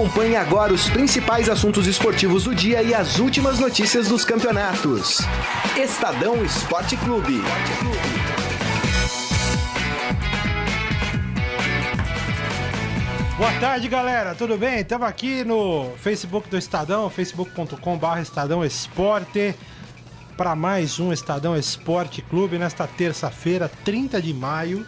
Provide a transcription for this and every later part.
Acompanhe agora os principais assuntos esportivos do dia e as últimas notícias dos campeonatos. Estadão Esporte Clube. Boa tarde, galera. Tudo bem? Estamos aqui no Facebook do Estadão, facebook.com.br Estadão Esporte, para mais um Estadão Esporte Clube nesta terça-feira, 30 de maio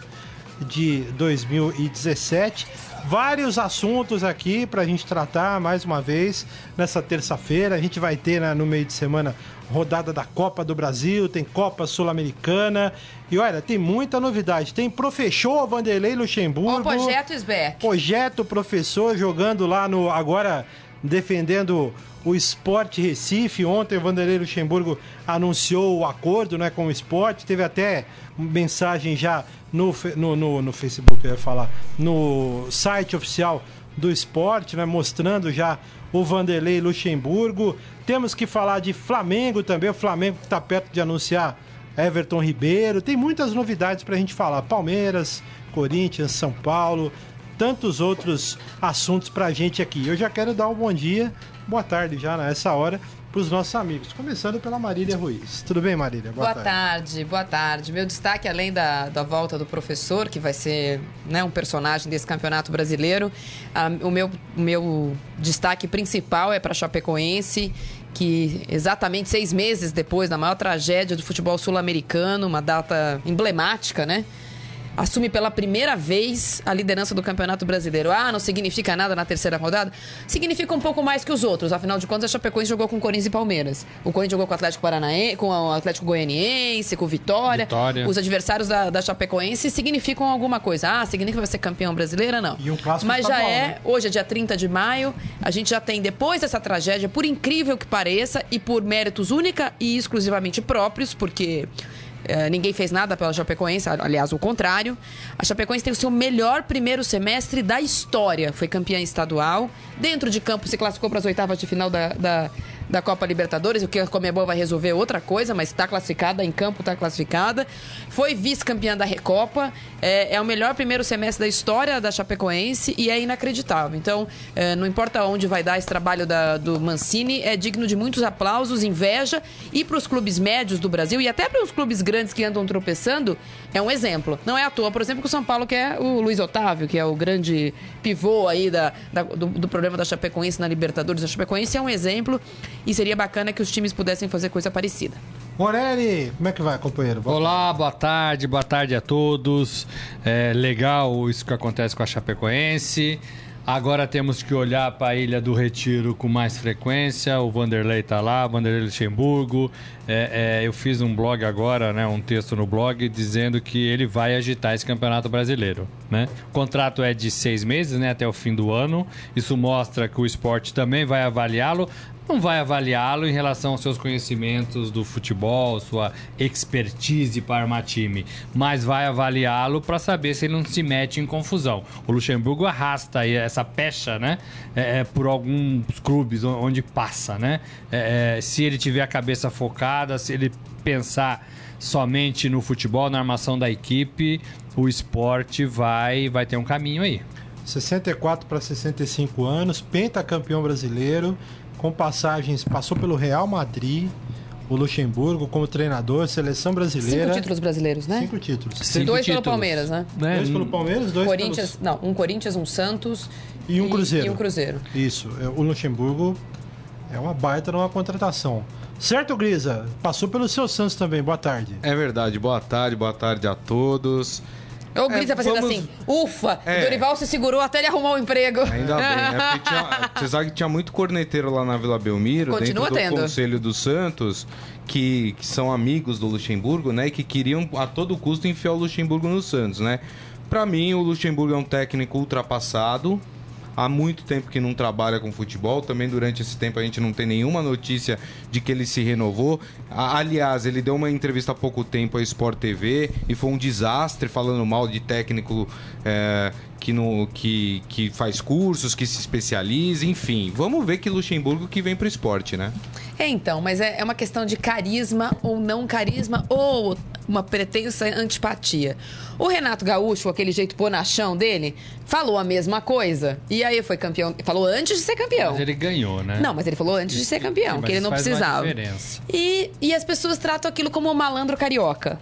de 2017. Vários assuntos aqui para a gente tratar mais uma vez nessa terça-feira. A gente vai ter né, no meio de semana rodada da Copa do Brasil, tem Copa Sul-Americana. E olha, tem muita novidade. Tem professor Vanderlei Luxemburgo. O projeto Sbeck. Projeto professor jogando lá no. Agora defendendo o Esporte Recife. Ontem o Vanderlei Luxemburgo anunciou o acordo né, com o esporte. Teve até mensagem já no, no, no, no Facebook, eu ia falar, no site oficial do esporte, né, mostrando já o Vanderlei Luxemburgo. Temos que falar de Flamengo também, o Flamengo que está perto de anunciar Everton Ribeiro. Tem muitas novidades para a gente falar. Palmeiras, Corinthians, São Paulo, tantos outros assuntos para a gente aqui. Eu já quero dar um bom dia, boa tarde já nessa hora para os nossos amigos. Começando pela Marília Ruiz. Tudo bem, Marília? Boa, boa tarde. tarde. boa tarde. Meu destaque, além da, da volta do professor, que vai ser né, um personagem desse campeonato brasileiro, o meu, meu destaque principal é para Chapecoense, que exatamente seis meses depois da maior tragédia do futebol sul-americano, uma data emblemática, né? Assume pela primeira vez a liderança do Campeonato Brasileiro. Ah, não significa nada na terceira rodada? Significa um pouco mais que os outros. Afinal de contas, a Chapecoense jogou com Corinthians e Palmeiras. O Corinthians jogou com o Atlético Paranaense, com o Atlético Goianiense, com o Vitória. Vitória. Os adversários da, da Chapecoense significam alguma coisa. Ah, significa que vai ser campeão brasileira? Não. E um clássico Mas já é, né? hoje é dia 30 de maio, a gente já tem, depois dessa tragédia, por incrível que pareça, e por méritos única e exclusivamente próprios, porque é, ninguém fez nada pela Chapecoense, aliás, o contrário. A Chapecoense tem o seu melhor primeiro semestre da história. Foi campeã estadual. Dentro de campo se classificou para as oitavas de final da, da da Copa Libertadores. O que a Comebol vai resolver é outra coisa, mas está classificada, em campo está classificada. Foi vice-campeã da Recopa. É, é, o melhor primeiro semestre da história da Chapecoense e é inacreditável. Então, é, não importa onde vai dar esse trabalho da, do Mancini, é digno de muitos aplausos, inveja. E para os clubes médios do Brasil e até para os clubes grandes que andam tropeçando, é um exemplo. Não é à toa, por exemplo, que o São Paulo quer o Luiz Otávio, que é o grande pivô aí da, da do, do problema da Chapecoense na Libertadores. A Chapecoense é um exemplo e seria bacana que os times pudessem fazer coisa parecida. Morelli, como é que vai, companheiro? Boa Olá, boa tarde, boa tarde a todos. É legal isso que acontece com a Chapecoense. Agora temos que olhar para a Ilha do Retiro com mais frequência. O Vanderlei está lá, Vanderlei Luxemburgo. É, é, eu fiz um blog agora, né, um texto no blog, dizendo que ele vai agitar esse campeonato brasileiro. Né? O contrato é de seis meses, né, até o fim do ano. Isso mostra que o esporte também vai avaliá-lo não vai avaliá-lo em relação aos seus conhecimentos do futebol, sua expertise para armar time, mas vai avaliá-lo para saber se ele não se mete em confusão. O Luxemburgo arrasta essa pecha, né, é, é, por alguns clubes onde passa, né? É, é, se ele tiver a cabeça focada, se ele pensar somente no futebol, na armação da equipe, o esporte vai vai ter um caminho aí. 64 para 65 anos, pentacampeão brasileiro, com passagens, passou pelo Real Madrid, o Luxemburgo como treinador, seleção brasileira. Cinco títulos brasileiros, né? Cinco títulos. Cinco dois títulos. pelo Palmeiras, né? né? Dois pelo Palmeiras, dois Corinthians, pelos... Não, um Corinthians, um Santos e um Cruzeiro. E um Cruzeiro. Isso. É, o Luxemburgo é uma baita numa contratação. Certo, Grisa? Passou pelo seu Santos também. Boa tarde. É verdade. Boa tarde, boa tarde a todos. O Grisa é, fazendo vamos... assim, ufa! É. O Dorival se segurou até ele arrumar o um emprego. Ainda bem, né? Tinha, você sabe que tinha muito corneteiro lá na Vila Belmiro, Continua dentro do tendo. Conselho do Santos, que, que são amigos do Luxemburgo, né? E que queriam a todo custo enfiar o Luxemburgo no Santos, né? Para mim, o Luxemburgo é um técnico ultrapassado, há muito tempo que não trabalha com futebol. Também durante esse tempo a gente não tem nenhuma notícia de que ele se renovou. Aliás, ele deu uma entrevista há pouco tempo à Sport TV e foi um desastre falando mal de técnico é, que, no, que, que faz cursos, que se especializa, enfim. Vamos ver que Luxemburgo que vem para o esporte, né? É, então, mas é, é uma questão de carisma ou não carisma, ou uma pretensa antipatia. O Renato Gaúcho, aquele jeito bonachão dele, falou a mesma coisa. E aí foi campeão. Falou antes de ser campeão. Mas ele ganhou, né? Não, mas ele falou antes de ser campeão, Sim, que ele não precisava. E, e as pessoas tratam aquilo como um malandro carioca.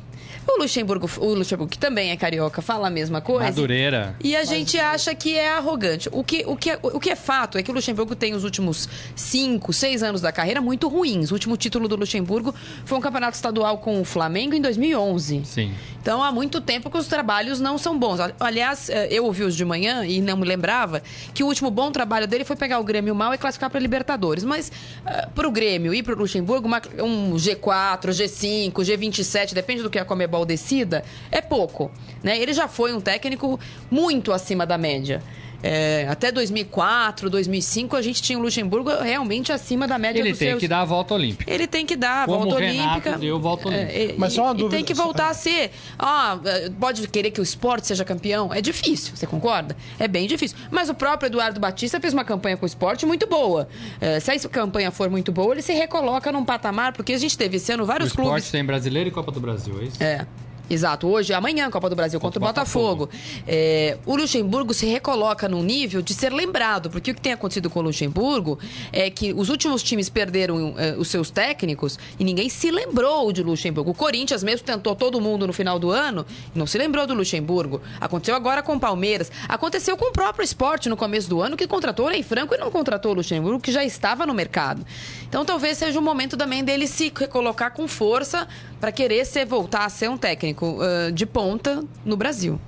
O Luxemburgo, o Luxemburgo, que também é carioca, fala a mesma coisa. Madureira. E a gente acha que é arrogante. O que, o, que é, o que é fato é que o Luxemburgo tem os últimos cinco, seis anos da carreira muito ruins. O último título do Luxemburgo foi um campeonato estadual com o Flamengo em 2011. Sim. Então há muito tempo que os trabalhos não são bons. Aliás, eh, eu ouvi os de manhã e não me lembrava que o último bom trabalho dele foi pegar o Grêmio mal e classificar para Libertadores. Mas uh, eh, para o Grêmio e para o Luxemburgo, uma, um G4, G5, G27, depende do que a Comebol decida, é pouco. Né? Ele já foi um técnico muito acima da média. É, até 2004, 2005, a gente tinha o Luxemburgo realmente acima da média Ele dos tem seus... que dar a volta olímpica. Ele tem que dar a Como volta o olímpica. Deu volta é, olímpica. É, Mas só uma dúvida. E tem que voltar a ser. Ah, pode querer que o esporte seja campeão? É difícil, você concorda? É bem difícil. Mas o próprio Eduardo Batista fez uma campanha com o esporte muito boa. É, se a campanha for muito boa, ele se recoloca num patamar, porque a gente teve esse ano vários o clubes. O esporte tem brasileiro e Copa do Brasil, é isso? É. Exato. Hoje, amanhã, Copa do Brasil contra, contra o Botafogo. Botafogo. É, o Luxemburgo se recoloca num nível de ser lembrado, porque o que tem acontecido com o Luxemburgo é que os últimos times perderam é, os seus técnicos e ninguém se lembrou de Luxemburgo. O Corinthians mesmo tentou todo mundo no final do ano e não se lembrou do Luxemburgo. Aconteceu agora com o Palmeiras. Aconteceu com o próprio esporte no começo do ano, que contratou o Ney Franco e não contratou o Luxemburgo, que já estava no mercado. Então talvez seja o momento também dele se recolocar com força para querer ser, voltar a ser um técnico uh, de ponta no Brasil.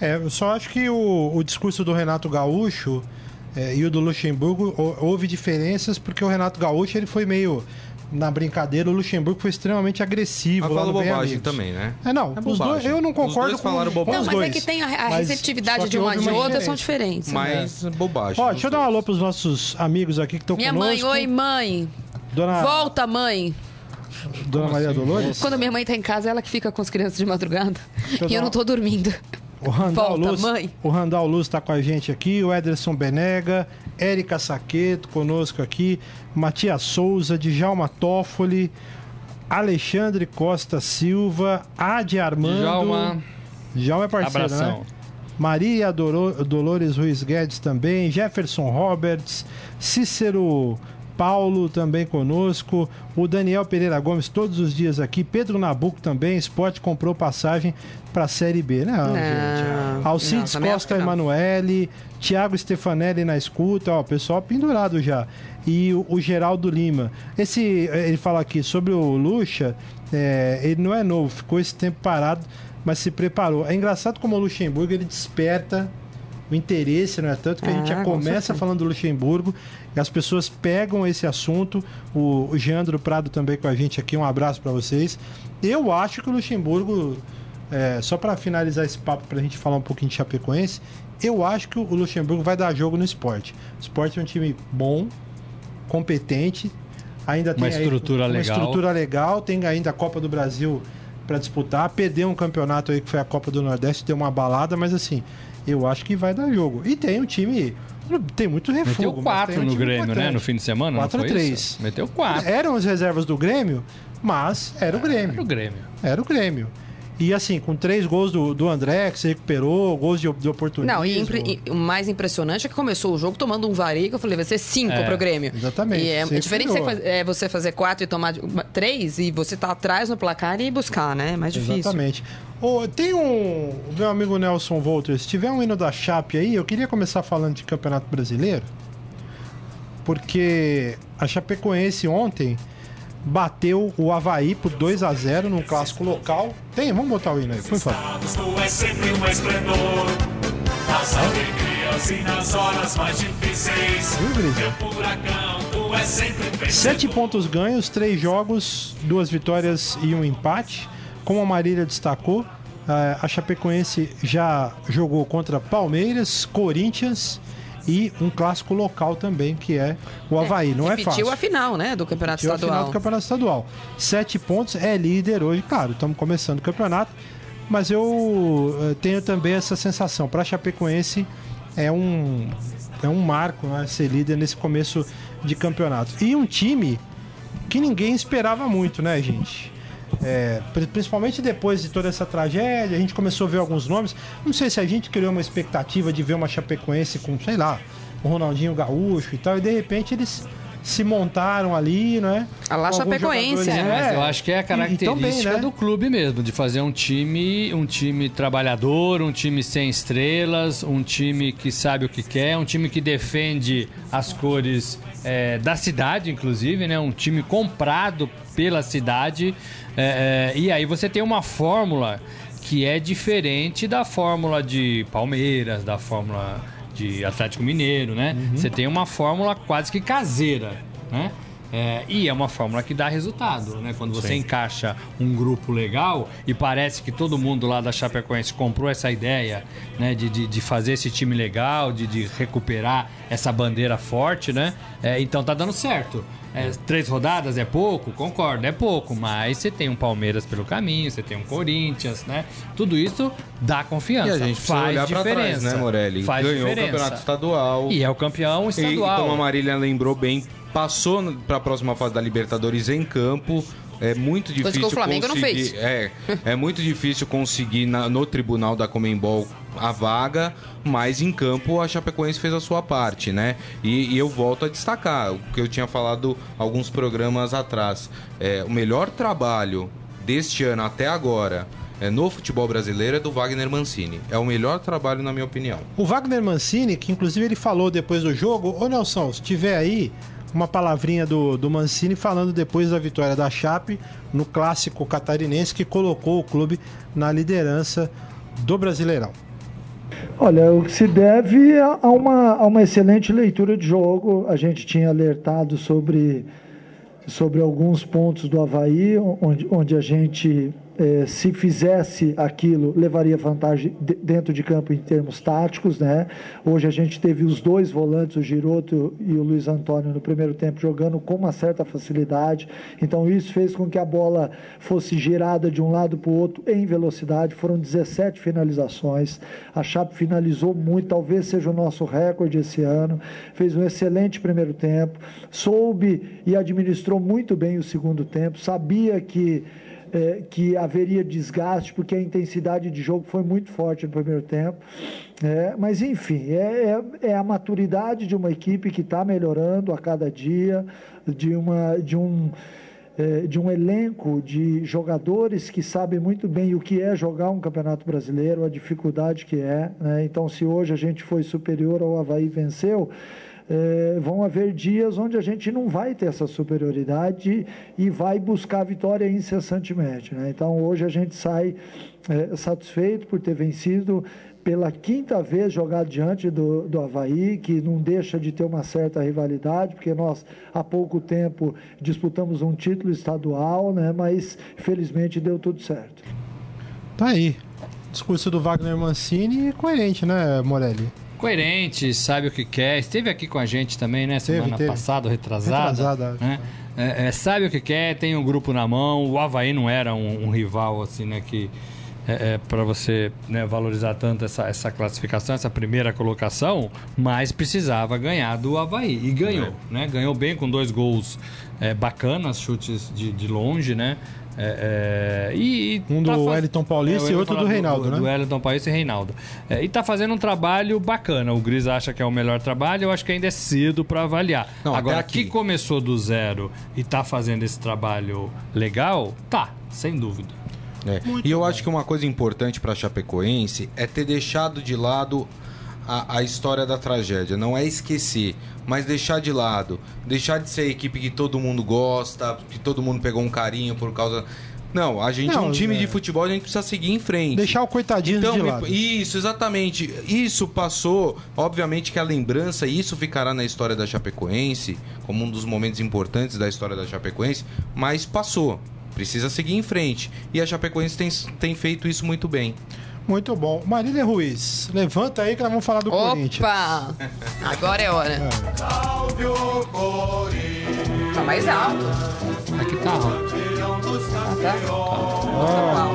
É, eu só acho que o, o discurso do Renato Gaúcho é, e o do Luxemburgo houve diferenças porque o Renato Gaúcho ele foi meio na brincadeira, o Luxemburgo foi extremamente agressivo. Mas falou bobagem também, né? É, não, é os dois, eu não concordo os com, falaram bobagem. Não, mas dois. é que tem a, a receptividade de uma e de outra são diferentes. Mas né? bobagem. Ó, deixa eu dar um alô pros nossos amigos aqui que estão conosco. Minha mãe, oi mãe. Dona... Volta, mãe. Dona Como Maria assim? Dolores? Quando minha mãe tá em casa, ela que fica com as crianças de madrugada. E eu não tô dormindo. O Randall Volta, Luz, mãe. O Randall Luz tá com a gente aqui, o Ederson Benega, Érica Saqueto conosco aqui, Matias Souza, Djalma Toffoli, Alexandre Costa Silva, Adi Armando. Djalma. Djalma é parceiro, né? Abração. né? Maria Dolores Ruiz Guedes também, Jefferson Roberts, Cícero Paulo também conosco, o Daniel Pereira Gomes todos os dias aqui, Pedro Nabuco também, Esporte comprou passagem para a Série B, né, não, gente? Alcides não, Costa Emanuele, Thiago Stefanelli na escuta, ó, pessoal pendurado já. E o, o Geraldo Lima. Esse, ele fala aqui sobre o Lucha, é, ele não é novo, ficou esse tempo parado, mas se preparou. É engraçado como o Luxemburgo ele desperta o interesse, não é tanto que a gente já ah, começa falando do Luxemburgo as pessoas pegam esse assunto. O, o Geandro Prado também com a gente aqui, um abraço para vocês. Eu acho que o Luxemburgo, é, só para finalizar esse papo, para a gente falar um pouquinho de Chapecoense, eu acho que o Luxemburgo vai dar jogo no esporte. O esporte é um time bom, competente, ainda tem uma estrutura aí, uma legal. estrutura legal, tem ainda a Copa do Brasil para disputar, perdeu um campeonato aí que foi a Copa do Nordeste, deu uma balada, mas assim, eu acho que vai dar jogo. E tem um time. Tem muito refugo. Meteu 4 um no Grêmio, importante. né? No fim de semana. 4 a 3. Meteu 4. Eram as reservas do Grêmio, mas era o Grêmio. Era o Grêmio. Era o Grêmio. E assim, com três gols do, do André, que se recuperou, gols de, de oportunismo. Não, e, e, o mais impressionante é que começou o jogo tomando um vareio, que eu falei, vai ser cinco é, pro Grêmio. Exatamente. E é, é diferente você, é, você fazer quatro e tomar três, e você tá atrás no placar e buscar, né? É mais difícil. Exatamente. Oh, tem um. Meu amigo Nelson Volter, se tiver um hino da Chape aí, eu queria começar falando de Campeonato Brasileiro. Porque a Chapecoense ontem bateu o Havaí por 2 a 0 num clássico local. Tem, vamos botar o hino aí, por favor. é sempre um esplendor, nas alegrias e nas horas mais difíceis. Meu é sempre Sete pontos ganhos, três jogos, duas vitórias e um empate. Como a Marília destacou, a Chapecoense já jogou contra Palmeiras, Corinthians e um clássico local também, que é o Havaí. É, Não é fácil. Repetiu a final, né, do Campeonato repetiu Estadual. a final do Campeonato Estadual. Sete pontos, é líder hoje. Claro, estamos começando o campeonato, mas eu eh, tenho também essa sensação. Para Chapecoense é um, é um marco né, ser líder nesse começo de campeonato. E um time que ninguém esperava muito, né, gente? É, principalmente depois de toda essa tragédia, a gente começou a ver alguns nomes. Não sei se a gente criou uma expectativa de ver uma Chapecoense com, sei lá, o Ronaldinho Gaúcho e tal, e de repente eles se montaram ali, não é? A La Chapecoense. É, mas eu acho que é a característica bem, né? do clube mesmo, de fazer um time, um time trabalhador, um time sem estrelas, um time que sabe o que quer, um time que defende as cores é, da cidade, inclusive, né? Um time comprado pela cidade. É, é, e aí você tem uma fórmula que é diferente da fórmula de Palmeiras, da fórmula de Atlético Mineiro, né? Uhum. Você tem uma fórmula quase que caseira, né? É, e é uma fórmula que dá resultado, né? Quando você Sim. encaixa um grupo legal e parece que todo mundo lá da Chapecoense comprou essa ideia, né? De, de, de fazer esse time legal, de, de recuperar essa bandeira forte, né? É, então tá dando certo. É, três rodadas é pouco? Concordo, é pouco, mas você tem um Palmeiras pelo caminho, você tem um Corinthians, né? Tudo isso dá confiança. E a gente faz olhar diferença, trás, né, Morelli? Faz Ganhou diferença. o campeonato estadual. E é o campeão estadual. E, como a Marília lembrou bem, passou para a próxima fase da Libertadores em campo. É muito difícil que o Flamengo conseguir, não fez. É, é muito difícil conseguir na, no tribunal da Comembol a vaga, mas em campo a Chapecoense fez a sua parte, né? E, e eu volto a destacar o que eu tinha falado alguns programas atrás. É, o melhor trabalho deste ano até agora é, no futebol brasileiro é do Wagner Mancini. É o melhor trabalho, na minha opinião. O Wagner Mancini, que inclusive ele falou depois do jogo, ô Nelson, se tiver aí, uma palavrinha do, do Mancini falando depois da vitória da Chape no clássico catarinense que colocou o clube na liderança do Brasileirão. Olha, o que se deve a uma, a uma excelente leitura de jogo. A gente tinha alertado sobre, sobre alguns pontos do Havaí, onde, onde a gente é, se fizesse aquilo, levaria vantagem de, dentro de campo em termos táticos. Né? Hoje a gente teve os dois volantes, o Giroto e o Luiz Antônio, no primeiro tempo, jogando com uma certa facilidade. Então isso fez com que a bola fosse girada de um lado para o outro em velocidade. Foram 17 finalizações. A Chape finalizou muito, talvez seja o nosso recorde esse ano. Fez um excelente primeiro tempo, soube e administrou muito bem o segundo tempo, sabia que é, que haveria desgaste, porque a intensidade de jogo foi muito forte no primeiro tempo. É, mas, enfim, é, é, é, a maturidade de uma equipe que está melhorando a cada dia, de, uma, de, um, é, de um elenco de jogadores que sabem muito bem o que é jogar um campeonato brasileiro, a dificuldade que é. Né? Então, se hoje a gente foi superior ao Havaí venceu é, vão haver dias onde a gente não vai ter essa superioridade e vai buscar a vitória incessantemente. Né? Então, hoje a gente sai é, satisfeito por ter vencido pela quinta vez jogado diante do, do Havaí, que não deixa de ter uma certa rivalidade, porque nós há pouco tempo disputamos um título estadual, né? mas felizmente deu tudo certo. Tá aí. Discurso do Wagner Mancini coerente, né, Morelli? Coerente, sabe o que quer. Esteve aqui com a gente também, né? Semana teve, passada, retrasada. Retrasada. Né? É, é, sabe o que quer, tem um grupo na mão. O Havaí não era um, um rival, assim, né? Que é, é para você né, valorizar tanto essa, essa classificação, essa primeira colocação, mas precisava ganhar do Havaí. E ganhou, é. né? Ganhou bem com dois gols é, bacanas, chutes de, de longe, né? É, é, e, um do tá Wellington Paulista é, e outro do Reinaldo, do, né? Do Wellington Paulista e Reinaldo. É, e tá fazendo um trabalho bacana. O Gris acha que é o melhor trabalho, eu acho que ainda é cedo para avaliar. Não, Agora, que começou do zero e tá fazendo esse trabalho legal, tá, sem dúvida. É. E eu bom. acho que uma coisa importante para Chapecoense é ter deixado de lado a, a, história da tragédia. Não é esquecer, mas deixar de lado. Deixar de ser a equipe que todo mundo gosta, que todo mundo pegou um carinho por causa. Não, a gente não, é um time é... de futebol, a gente precisa seguir em frente. Deixar o coitadinho então, de lado. Isso, exatamente. Isso passou. Obviamente que a lembrança, isso ficará na história da Chapecoense, como um dos momentos importantes da história da Chapecoense, mas passou. Precisa seguir em frente. E a Chapecoense tem, tem feito isso muito bem. Muito bom. Marília Ruiz, levanta aí que nós vamos falar do Opa! Corinthians. Opa! Agora é hora. É. Tá mais alto. Aqui tá alto. Ah, tá? tá.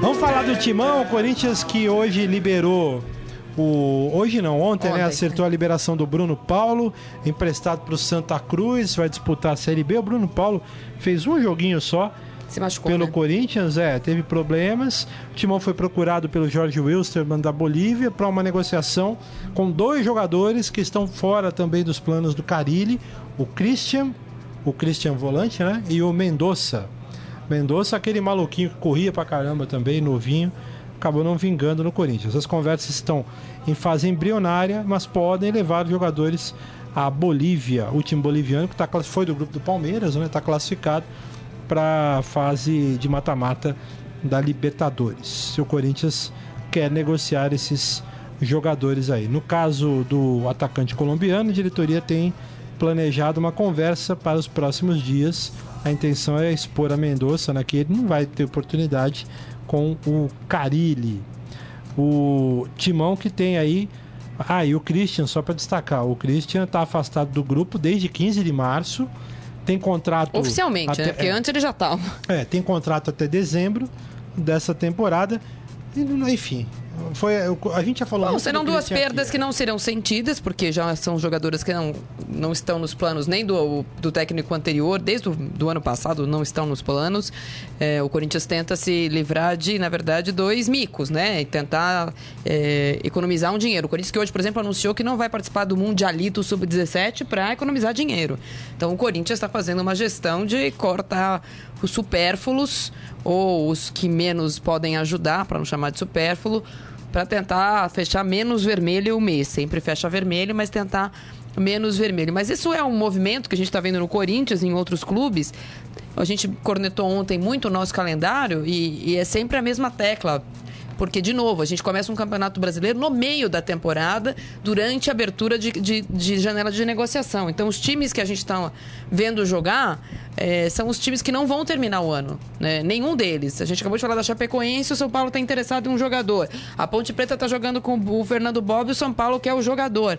Vamos falar do Timão, o Corinthians que hoje liberou o, hoje não, ontem, né, ontem, né? Acertou a liberação do Bruno Paulo, emprestado para o Santa Cruz, vai disputar a Série B. O Bruno Paulo fez um joguinho só, machucou, pelo né? Corinthians, é, teve problemas. O Timão foi procurado pelo Jorge Wilstermann da Bolívia para uma negociação com dois jogadores que estão fora também dos planos do Carilli, o Christian, o Christian Volante, né? E o Mendonça. Mendonça, aquele maluquinho que corria pra caramba também, novinho, acabou não vingando no Corinthians. As conversas estão em fase embrionária, mas podem levar jogadores à Bolívia, o time boliviano que tá, foi do grupo do Palmeiras, né? Está classificado para a fase de mata-mata da Libertadores. Se o Corinthians quer negociar esses jogadores aí. No caso do atacante colombiano, a diretoria tem planejado uma conversa para os próximos dias. A intenção é expor a Mendonça, né, que ele não vai ter oportunidade com o Carilli. O Timão que tem aí. Ah, e o Christian, só para destacar, o Christian está afastado do grupo desde 15 de março tem contrato. Oficialmente, até, né? Porque é, antes ele já estava. É, tem contrato até dezembro dessa temporada. E, enfim, foi, a gente já falou. Bom, serão duas perdas aqui, que não serão sentidas, porque já são jogadores que não, não estão nos planos nem do, do técnico anterior, desde o do ano passado não estão nos planos. É, o Corinthians tenta se livrar de, na verdade, dois micos, né? E tentar é, economizar um dinheiro. O Corinthians que hoje, por exemplo, anunciou que não vai participar do Mundialito Sub-17 para economizar dinheiro. Então o Corinthians está fazendo uma gestão de cortar os supérfluos ou os que menos podem ajudar, para não chamar de supérfluo, para tentar fechar menos vermelho o mês. Sempre fecha vermelho, mas tentar menos vermelho. Mas isso é um movimento que a gente está vendo no Corinthians e em outros clubes. A gente cornetou ontem muito o nosso calendário e, e é sempre a mesma tecla. Porque, de novo, a gente começa um campeonato brasileiro no meio da temporada, durante a abertura de, de, de janela de negociação. Então, os times que a gente está vendo jogar é, são os times que não vão terminar o ano. Né? Nenhum deles. A gente acabou de falar da Chapecoense, o São Paulo está interessado em um jogador. A Ponte Preta está jogando com o Fernando Bob e o São Paulo quer o jogador.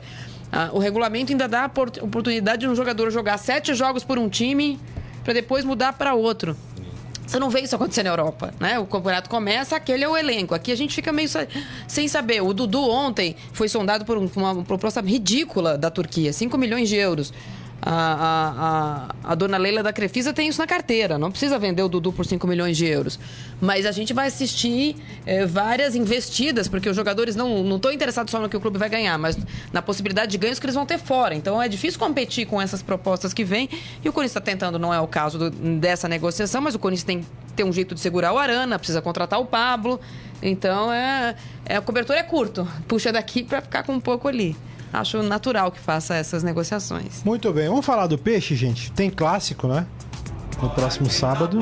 Ah, o regulamento ainda dá a oportunidade de um jogador jogar sete jogos por um time para depois mudar para outro. Você não vê isso acontecer na Europa, né? O campeonato começa, aquele é o elenco. Aqui a gente fica meio sem saber. O Dudu ontem foi sondado por uma proposta ridícula da Turquia, 5 milhões de euros a, a, a, dona Leila da Crefisa tem isso na carteira, não precisa vender o Dudu por 5 milhões de euros. Mas a gente vai assistir é, várias investidas, porque os jogadores não estão interessados só no que o clube vai ganhar, mas na possibilidade de ganhos que eles vão ter fora. Então é difícil competir com essas propostas que vêm. E o Corinthians está tentando, não é o caso do, dessa negociação, mas o Corinthians tem ter um jeito de segurar o Arana, precisa contratar o Pablo. Então é, é a cobertura é curto. Puxa daqui para ficar com um pouco ali acho natural que faça essas negociações. Muito bem, vamos falar do peixe, gente. Tem clássico, né? No próximo sábado.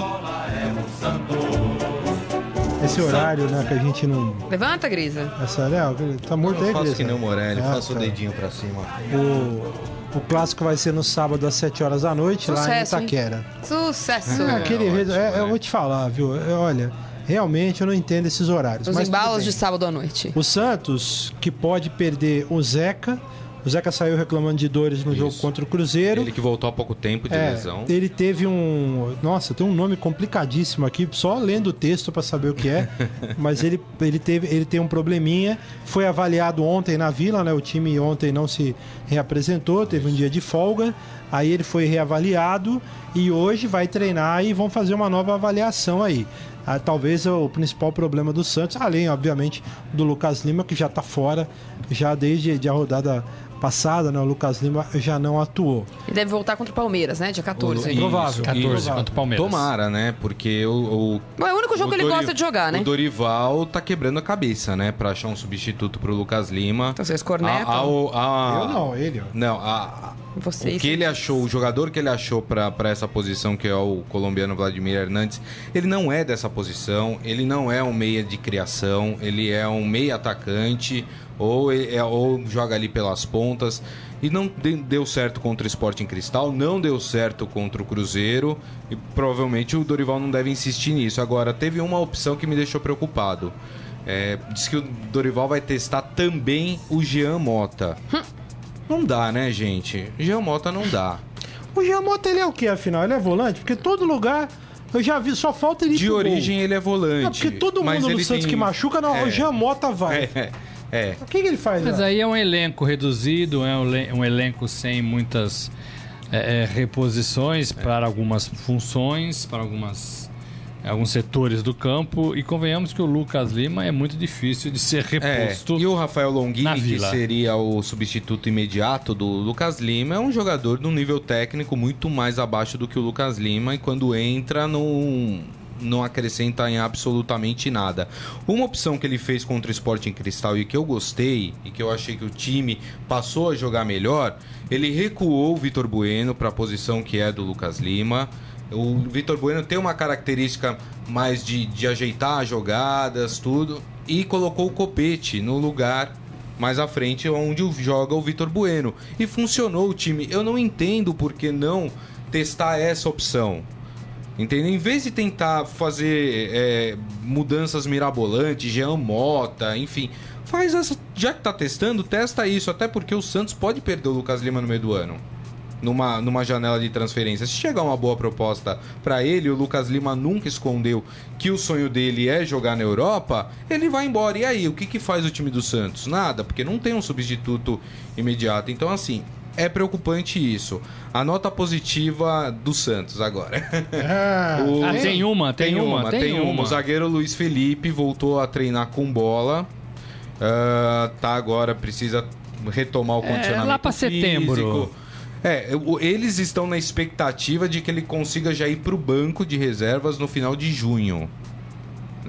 Esse horário, né, que a gente não. Levanta, Grisa. Essa é, tá morto aí, Grisa. Faço que nem o Morelli, é, faço tá. o dedinho pra cima. O, o clássico vai ser no sábado às 7 horas da noite, Sucesso, lá em Itaquera. Hein? Sucesso! É, aquele é, ótimo, é, eu vou te falar, viu? Olha, Realmente eu não entendo esses horários. Os embalos de sábado à noite. O Santos, que pode perder o Zeca. O Zeca saiu reclamando de dores no Isso. jogo contra o Cruzeiro. Ele que voltou há pouco tempo de é, lesão. Ele teve um. Nossa, tem um nome complicadíssimo aqui, só lendo o texto para saber o que é. mas ele, ele, teve, ele tem um probleminha. Foi avaliado ontem na vila, né? O time ontem não se reapresentou, teve um dia de folga. Aí ele foi reavaliado e hoje vai treinar e vão fazer uma nova avaliação aí ah, talvez o principal problema do Santos, além, obviamente, do Lucas Lima, que já está fora, já desde a rodada passada, né? O Lucas Lima já não atuou. Ele deve voltar contra o Palmeiras, né? Dia 14. O, provável. 14 isso. contra o Palmeiras. Tomara, né? Porque o. o Não é o único jogo que ele gosta de jogar, né? O Dorival tá quebrando a cabeça, né? Pra achar um substituto pro Lucas Lima. Então vocês cornetam? A, a, a, Eu não, ele. Não, a, vocês. O que ele achou, o jogador que ele achou para essa posição, que é o colombiano Vladimir Hernandes, ele não é dessa posição, ele não é um meia de criação, ele é um meia atacante, ou, é, ou joga ali pelas pontas. E não deu certo contra o Sporting Cristal, não deu certo contra o Cruzeiro, e provavelmente o Dorival não deve insistir nisso. Agora, teve uma opção que me deixou preocupado. É, diz que o Dorival vai testar também o Jean Mota. Hum. Não dá, né, gente? Jean Mota não dá. O Jean Mota, ele é o que, afinal? Ele é volante? Porque todo lugar... Eu já vi, só falta ele De origem gol. ele é volante. Não, porque todo mundo no Santos tem... que machuca, não, é. o Jean Mota vai. É. É. O que, que ele faz? Mas lá? aí é um elenco reduzido, é um, elenco sem muitas é, é, reposições para algumas funções, para algumas alguns setores do campo e convenhamos que o Lucas Lima é muito difícil de ser reposto. É, e o Rafael Longini, que seria o substituto imediato do Lucas Lima, é um jogador de um nível técnico muito mais abaixo do que o Lucas Lima e quando entra não, não acrescenta em absolutamente nada. Uma opção que ele fez contra o Sporting Cristal e que eu gostei e que eu achei que o time passou a jogar melhor, ele recuou o Vitor Bueno para a posição que é do Lucas Lima. O Vitor Bueno tem uma característica mais de, de ajeitar jogadas, tudo, e colocou o Copete no lugar mais à frente onde joga o Vitor Bueno. E funcionou o time. Eu não entendo por que não testar essa opção. Entendeu? Em vez de tentar fazer é, mudanças mirabolantes, Jean Mota, enfim, faz essa. Já que tá testando, testa isso. Até porque o Santos pode perder o Lucas Lima no meio do ano numa, numa janela de transferência. Se chegar uma boa proposta para ele, o Lucas Lima nunca escondeu que o sonho dele é jogar na Europa, ele vai embora. E aí, o que, que faz o time do Santos? Nada, porque não tem um substituto imediato. Então, assim, é preocupante isso. A nota positiva do Santos agora. Ah, o... ah tem uma, tem, tem uma, uma, tem, tem uma. O zagueiro Luiz Felipe voltou a treinar com bola. Uh, tá agora, precisa retomar o condicionamento. É, lá para setembro. É, eles estão na expectativa de que ele consiga já ir para o banco de reservas no final de junho.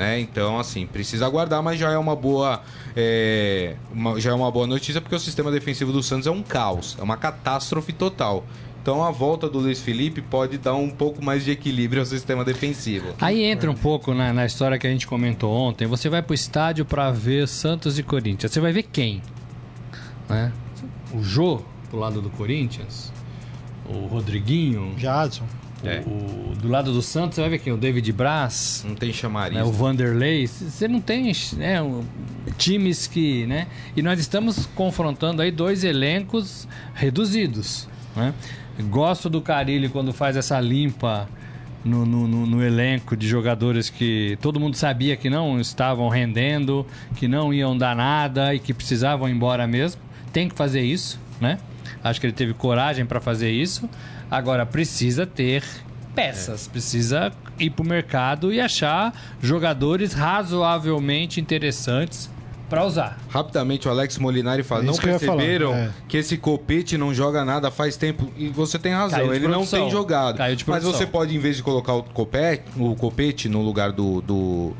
Né? Então, assim, precisa aguardar, mas já é uma boa. É, uma, já é uma boa notícia porque o sistema defensivo do Santos é um caos, é uma catástrofe total. Então a volta do Luiz Felipe pode dar um pouco mais de equilíbrio ao sistema defensivo. Aí entra um pouco na, na história que a gente comentou ontem. Você vai para o estádio para ver Santos e Corinthians. Você vai ver quem? Né? O Jô pro lado do Corinthians, o Rodriguinho. Jadson. É. O, do lado do Santos, você vai ver quem? O David Braz. Não tem chamariz. Né, o Vanderlei. Você não tem né, times que. Né, e nós estamos confrontando aí dois elencos reduzidos. Né? Gosto do Carilli quando faz essa limpa no, no, no, no, elenco de jogadores que todo mundo sabia que não estavam rendendo, que não iam dar nada e que precisavam ir embora mesmo. Tem que fazer isso, né? Acho que ele teve coragem para fazer isso. Agora precisa ter peças, é. precisa ir para o mercado e achar jogadores razoavelmente interessantes para usar. Rapidamente, o Alex Molinari fala: é não perceberam é. que esse copete não joga nada faz tempo? E você tem razão, ele não tem jogado. Mas você pode, em vez de colocar o copete, o copete no lugar do, do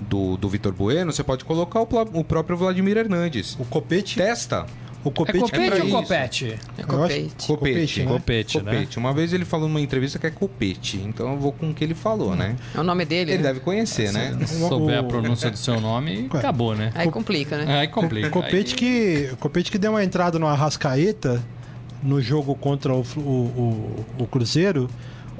do, do Vitor Bueno, você pode colocar o, o, próprio Vladimir Hernandes. O Copete? Testa. O copete é copete é ou copete? É copete. Copete, né? copete, né? Uma vez ele falou numa entrevista que é copete, então eu vou com o que ele falou, né? É o nome dele. Ele né? deve conhecer, né? Se souber a pronúncia do seu nome, acabou, né? Aí complica, né? Aí complica. Copete que, copete que deu uma entrada no Arrascaeta no jogo contra o, o, o, o Cruzeiro.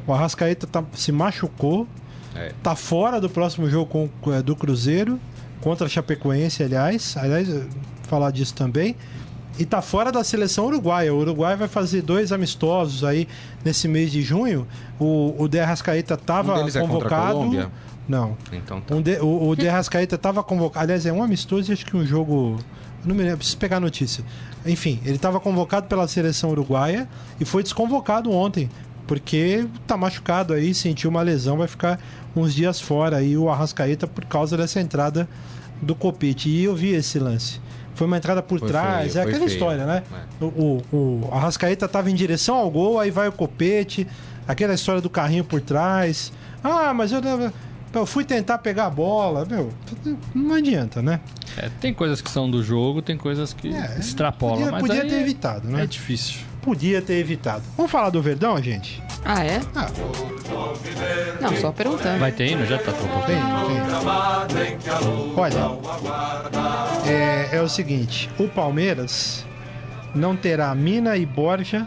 O Arrascaeta tá, se machucou, é. tá fora do próximo jogo com, é, do Cruzeiro, contra a Chapecoense, aliás. Aliás, falar disso também e tá fora da seleção uruguaia. O Uruguai vai fazer dois amistosos aí nesse mês de junho. O, o De Arrascaeta tava um convocado. É não. Então tá. um de, o, o De Arrascaeta tava convocado. Aliás, é um amistoso e acho que um jogo. Não me lembro, preciso pegar a notícia. Enfim, ele estava convocado pela seleção uruguaia e foi desconvocado ontem. Porque tá machucado aí, sentiu uma lesão, vai ficar uns dias fora aí o Arrascaeta por causa dessa entrada do Copete. E eu vi esse lance foi uma entrada por foi trás, feio, é aquela feio. história, né? É. O, o, o Arrascaeta estava em direção ao gol, aí vai o copete, aquela história do carrinho por trás. Ah, mas eu, eu fui tentar pegar a bola, meu, não adianta, né? É, tem coisas que são do jogo, tem coisas que é, extrapolam, podia, mas podia ter evitado, né? É difícil. Podia ter evitado. Vamos falar do Verdão, gente? Ah, é? Ah. Não, só perguntando. Vai ter hino? Já tá tem, tem. Olha, é, é o seguinte: o Palmeiras não terá Mina e Borja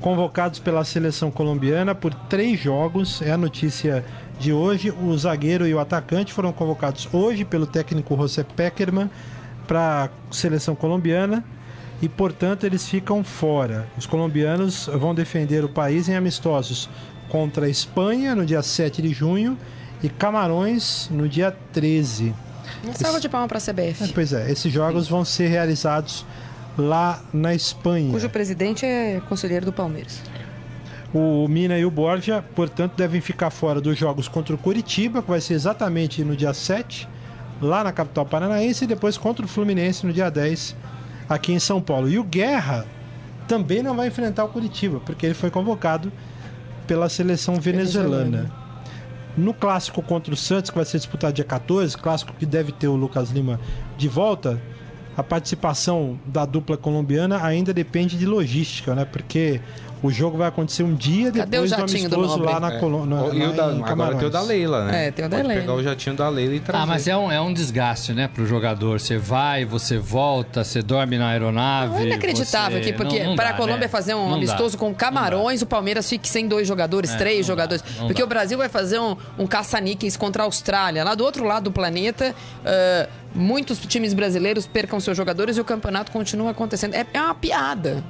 convocados pela seleção colombiana por três jogos. É a notícia de hoje. O zagueiro e o atacante foram convocados hoje pelo técnico José Peckerman para a seleção colombiana e, portanto, eles ficam fora. Os colombianos vão defender o país em amistosos contra a Espanha no dia 7 de junho e Camarões no dia 13. Uma salva de palma para a CBF. É, pois é, esses jogos vão ser realizados lá na Espanha. Cujo presidente é conselheiro do Palmeiras. O Mina e o Borja, portanto, devem ficar fora dos jogos contra o Curitiba, que vai ser exatamente no dia 7, lá na capital paranaense, e depois contra o Fluminense no dia 10, aqui em São Paulo. E o Guerra também não vai enfrentar o Curitiba, porque ele foi convocado pela seleção venezuelana. No clássico contra o Santos, que vai ser disputado dia 14, clássico que deve ter o Lucas Lima de volta, a participação da dupla colombiana ainda depende de logística, né? Porque o jogo vai acontecer um dia depois do amistoso do lá na é. Colômbia. Agora tem o da Leila, né? É, tem o da Pode Leila. pegar o jatinho da Leila e trazer. Ah, mas é um, é um desgaste, né, pro jogador. Você vai, você volta, você dorme na aeronave. Não, é inacreditável você... aqui, porque Não- não para dá, a Colômbia né? fazer um Não amistoso dá. com Camarões, o Palmeiras fique sem dois jogadores, É, três dá, jogadores. não porque dá. o Brasil vai fazer um, um caça-níqueis contra a Austrália. Lá do outro lado do planeta, ah, muitos times brasileiros percam seus jogadores e o campeonato continua acontecendo. É, é uma piada.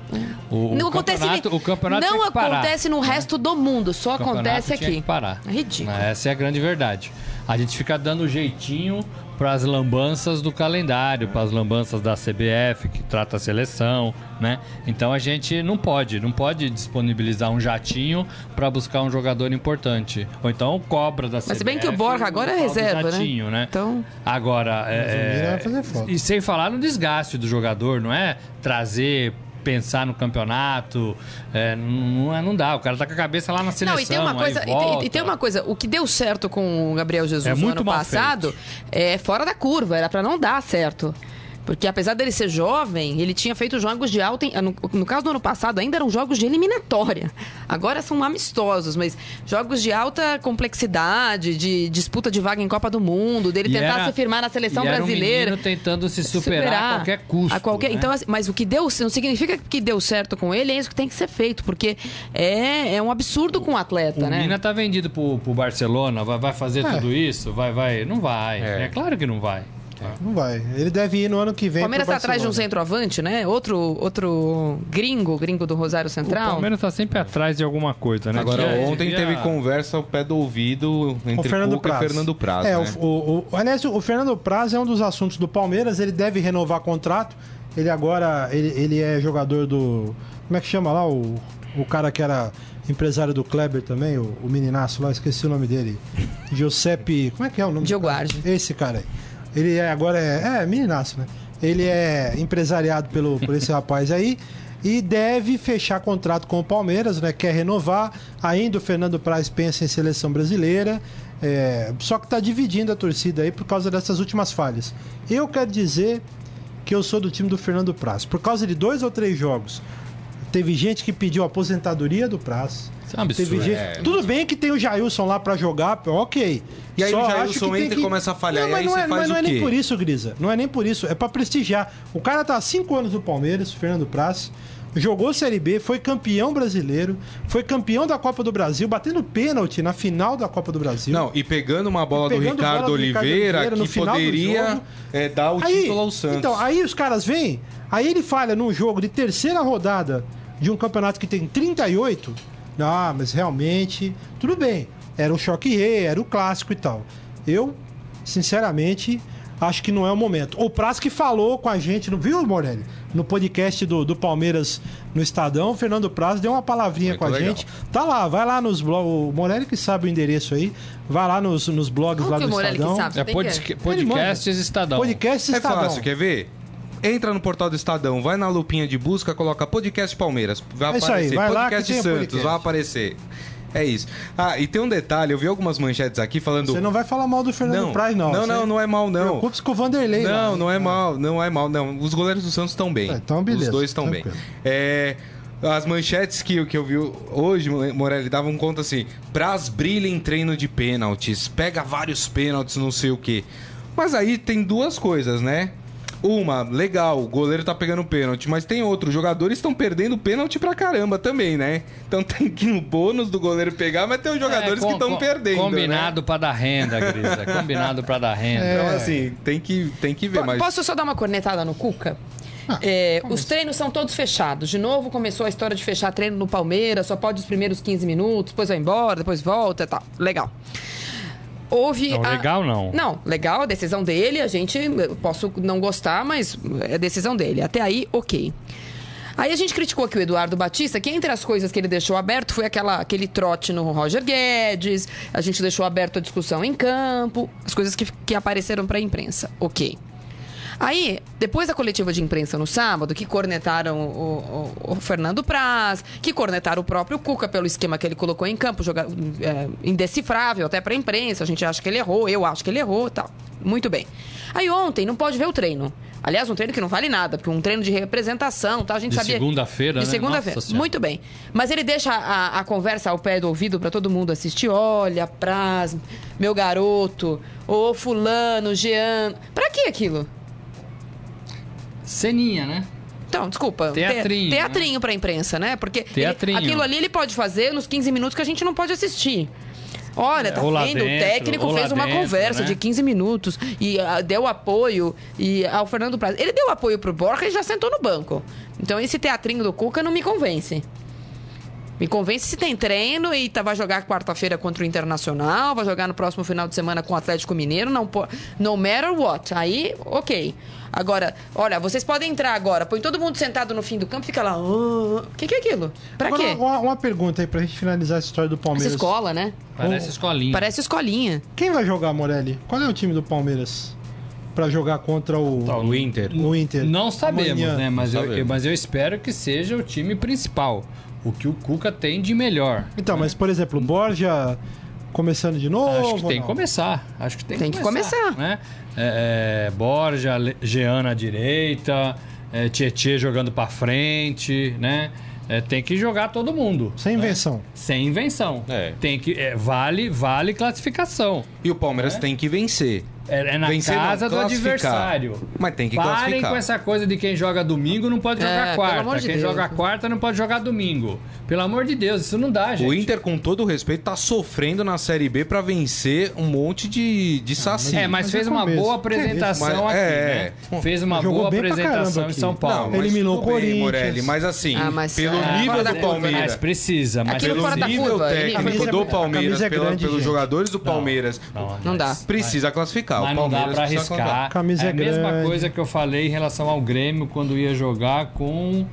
O, não o acontece, campeonato, o campeonato não tinha acontece no resto do mundo, só acontece tinha aqui. que parar. É ridículo. Essa é a grande verdade. A gente fica dando jeitinho para as lambanças do calendário, para as lambanças da CBF, que trata a seleção, né? Então a gente não pode, não pode disponibilizar um jatinho para buscar um jogador importante. Ou então cobra da CBF. Mas se bem que o Borja agora é reserva, né? jatinho, né? Então- Agora, é, falta. e sem falar no desgaste do jogador, não é trazer pensar no campeonato, é, não, é- não dá. O cara tá com a cabeça lá na seleção. Não, e tem uma coisa, e e tem uma coisa, o que deu certo com o Gabriel Jesus É no ano passado é fora da curva, era pra não dar certo. Porque apesar dele ser jovem, ele tinha feito jogos de alta. No, no caso do ano passado, ainda eram jogos de eliminatória. Agora são amistosos, mas jogos de alta complexidade, de disputa de vaga em Copa do Mundo, dele E tentar era- se firmar na seleção e era um brasileira. menino tentando se superar, a qualquer custo. A qualquer- né? Então, assim, mas o que deu, não significa que deu certo com ele, é isso que tem que ser feito, porque é, é um absurdo com o atleta, o né? Mina tá vendido pro, pro Barcelona, vai, vai fazer É. tudo isso? Vai, vai. Não vai. É. É, claro que não vai. Não vai. Ele deve ir no ano que vem. O Palmeiras pro tá atrás de um centroavante, né? Outro, outro gringo, gringo do Rosário O Central. Palmeiras tá sempre atrás de alguma coisa, né? Agora, ontem devia- teve conversa ao pé do ouvido entre O Fernando Cuca Praz. e Fernando Praz, É, né? o, o, o- aliás, o Fernando Praz é um dos assuntos do Palmeiras. Ele deve renovar contrato. Ele agora, ele, ele é jogador do. Como é que chama lá? O, o cara que era empresário do Kleber também, o, o meninaço lá, esqueci o nome dele. Giuseppe. Como é que é o nome? Diogo. Esse cara aí. Ele é, agora é. É, meninaço, né? Ele é empresariado pelo, por esse rapaz aí. E deve fechar contrato com o Palmeiras, né? Quer renovar. Ainda o Fernando Praz pensa em seleção brasileira. É, só que tá dividindo a torcida aí por causa dessas últimas falhas. Eu quero dizer que eu sou do time do Fernando Praz. Por causa de dois ou três jogos. Teve gente que pediu aposentadoria do Praz. Isso é um absurdo. Teve gente... É. Tudo bem que tem o Jailson lá pra jogar, ok. E aí Só o acho Jailson entra e começa a falhar, Não, e mas aí não é, faz mas não é nem por isso, Grisa. Não é nem por isso. É pra prestigiar. O cara tá há cinco anos no Palmeiras, o Fernando Praz. Jogou Série B, foi campeão brasileiro, foi campeão da Copa do Brasil, batendo pênalti na final da Copa do Brasil. Não, e pegando uma bola do Pegando Ricardo, bola do Ricardo Oliveira, Oliveira no que final do poderia jogo. é, dar o título ao Santos. Então, aí os caras vêm, aí ele falha num jogo de terceira rodada de um campeonato que tem 38. Ah, mas realmente, tudo bem. Era um choque rei, era o clássico e tal. Eu, sinceramente, acho que não é o momento. O Praz que falou com a gente, não viu, Morelli? No podcast do, do Palmeiras no Estadão, o Fernando Praz deu uma palavrinha Muito com a legal. gente. Tá lá, vai lá nos blogs. O Morelli que sabe o endereço aí. Vai lá nos, nos blogs Como lá que do o Estadão. sabe? É Tem podca- que- podcasts Estadão. Podcast É Estadão. fácil, quer ver? Entra no portal do Estadão, vai na lupinha de busca, coloca podcast Palmeiras. Vai É isso aí, aparecer. vai lá podcast Santos, podcast. vai aparecer. É isso. Ah, e tem um detalhe, eu vi algumas manchetes aqui falando. Você não vai falar mal do Fernando Não, Praz, não. não, não, não é mal, não. Preocupe-se com o Vanderlei. Não, lá. não é mal, não é mal, não. Os goleiros do Santos estão bem. É, então beleza, Os dois estão bem. É, as manchetes que, que eu vi hoje, Morelli, davam conta assim: Braz brilha em treino de pênaltis, pega vários pênaltis, não sei o quê. Mas aí tem duas coisas, né? Uma, legal, o goleiro tá pegando pênalti, mas tem outro, os jogadores estão perdendo pênalti pra caramba também, né? Então tem que o bônus do goleiro pegar, mas tem os jogadores É, com- que estão com- perdendo. Combinado Né? pra dar renda, Grisa. Combinado pra dar renda. É. Então, assim, tem que, tem que ver, Po- mas. Posso só dar uma cornetada no Cuca? Ah, É, os treinos são todos fechados. De novo começou a história de fechar treino no Palmeiras, só pode os primeiros 15 minutos, depois vai embora, depois volta e tal. Legal. Houve. Não, a- legal não. Não, legal, a decisão dele, a gente posso não gostar, mas é decisão dele. Até aí, ok. Aí a gente criticou aqui o Eduardo Batista, que entre as coisas que ele deixou aberto foi aquela, aquele trote no Roger Guedes, a gente deixou aberto a discussão em campo, as coisas que, que apareceram para a imprensa. Ok. Aí, depois da coletiva de imprensa no sábado, que cornetaram o, o, o Fernando Praz, que cornetaram o próprio Cuca pelo esquema que ele colocou em campo, joga, é, indecifrável até para a imprensa, a gente acha que ele errou, eu acho que ele errou tal. Muito bem. Aí ontem não pode ver o treino. Aliás, um treino que não vale nada, porque um treino de representação, tá? A gente de sabia. segunda-feira, né? De segunda-feira. Muito bem. Mas ele deixa a, a conversa ao pé do ouvido para todo mundo assistir. Olha, Praz, meu garoto, ô fulano, Jean. Pra que aquilo? Ceninha, né? Então, desculpa. Teatrinho. Te, teatrinho né? pra imprensa, né? Porque. Ele, aquilo ali ele pode fazer nos 15 minutos que a gente não pode assistir. Olha, é, tá vendo? Dentro, o técnico fez uma dentro, conversa né? de 15 minutos e uh, deu apoio e ao Fernando Praz. Ele deu apoio pro Borja e já sentou no banco. Então esse teatrinho do Cuca não me convence. Me convence se tem treino e tá, vai jogar quarta-feira contra o Internacional, vai jogar no próximo final de semana com o Atlético Mineiro, não no matter what. Aí, ok. Agora, olha, vocês podem entrar agora, põe todo mundo sentado no fim do campo, fica lá. O uh, que, que é aquilo? Pra agora, quê? Uma, uma, pergunta aí pra gente finalizar essa história do Palmeiras. Essa escola, né? Parece escolinha. Parece escolinha. Quem vai jogar, Morelli? Qual é o time do Palmeiras? para jogar contra o, o Inter. O Inter. Não sabemos, Amanhã. né? Mas, eu, eu, mas eu espero que seja o time principal o que o Cuca tem de melhor. Então, né? mas por exemplo, o Borja começando de novo? Acho que tem que começar. Acho que tem, tem que começar. começar. Né? É, é, Borja, Jean à direita, é, Tietê jogando para frente, né? É, tem que jogar todo mundo. Sem né? invenção. Sem invenção. É. Tem que, é, vale, vale classificação. E o Palmeiras é? tem que vencer. É, é na Vencer, casa não, do adversário. Mas tem que Parem classificar. com essa coisa de quem joga domingo não pode jogar é, quarta. De quem Deus. joga quarta não pode jogar domingo. Pelo amor de Deus, isso não dá, gente. O Inter, com todo o respeito, tá sofrendo na Série B para vencer um monte de, de saci. É, mas, mas fez é uma boa apresentação aqui, é, né? Fez uma boa apresentação em São Paulo. Não, Eliminou o Corinthians. Morelli, mas assim, ah, mas, pelo é, nível do Palmeiras... Mas precisa. Mas pelo nível técnico do Palmeiras, pelos jogadores do Palmeiras, não dá. Precisa classificar. O Palmeiras arriscar. Camisa é a mesma grande. coisa que eu falei em relação ao Grêmio quando ia jogar com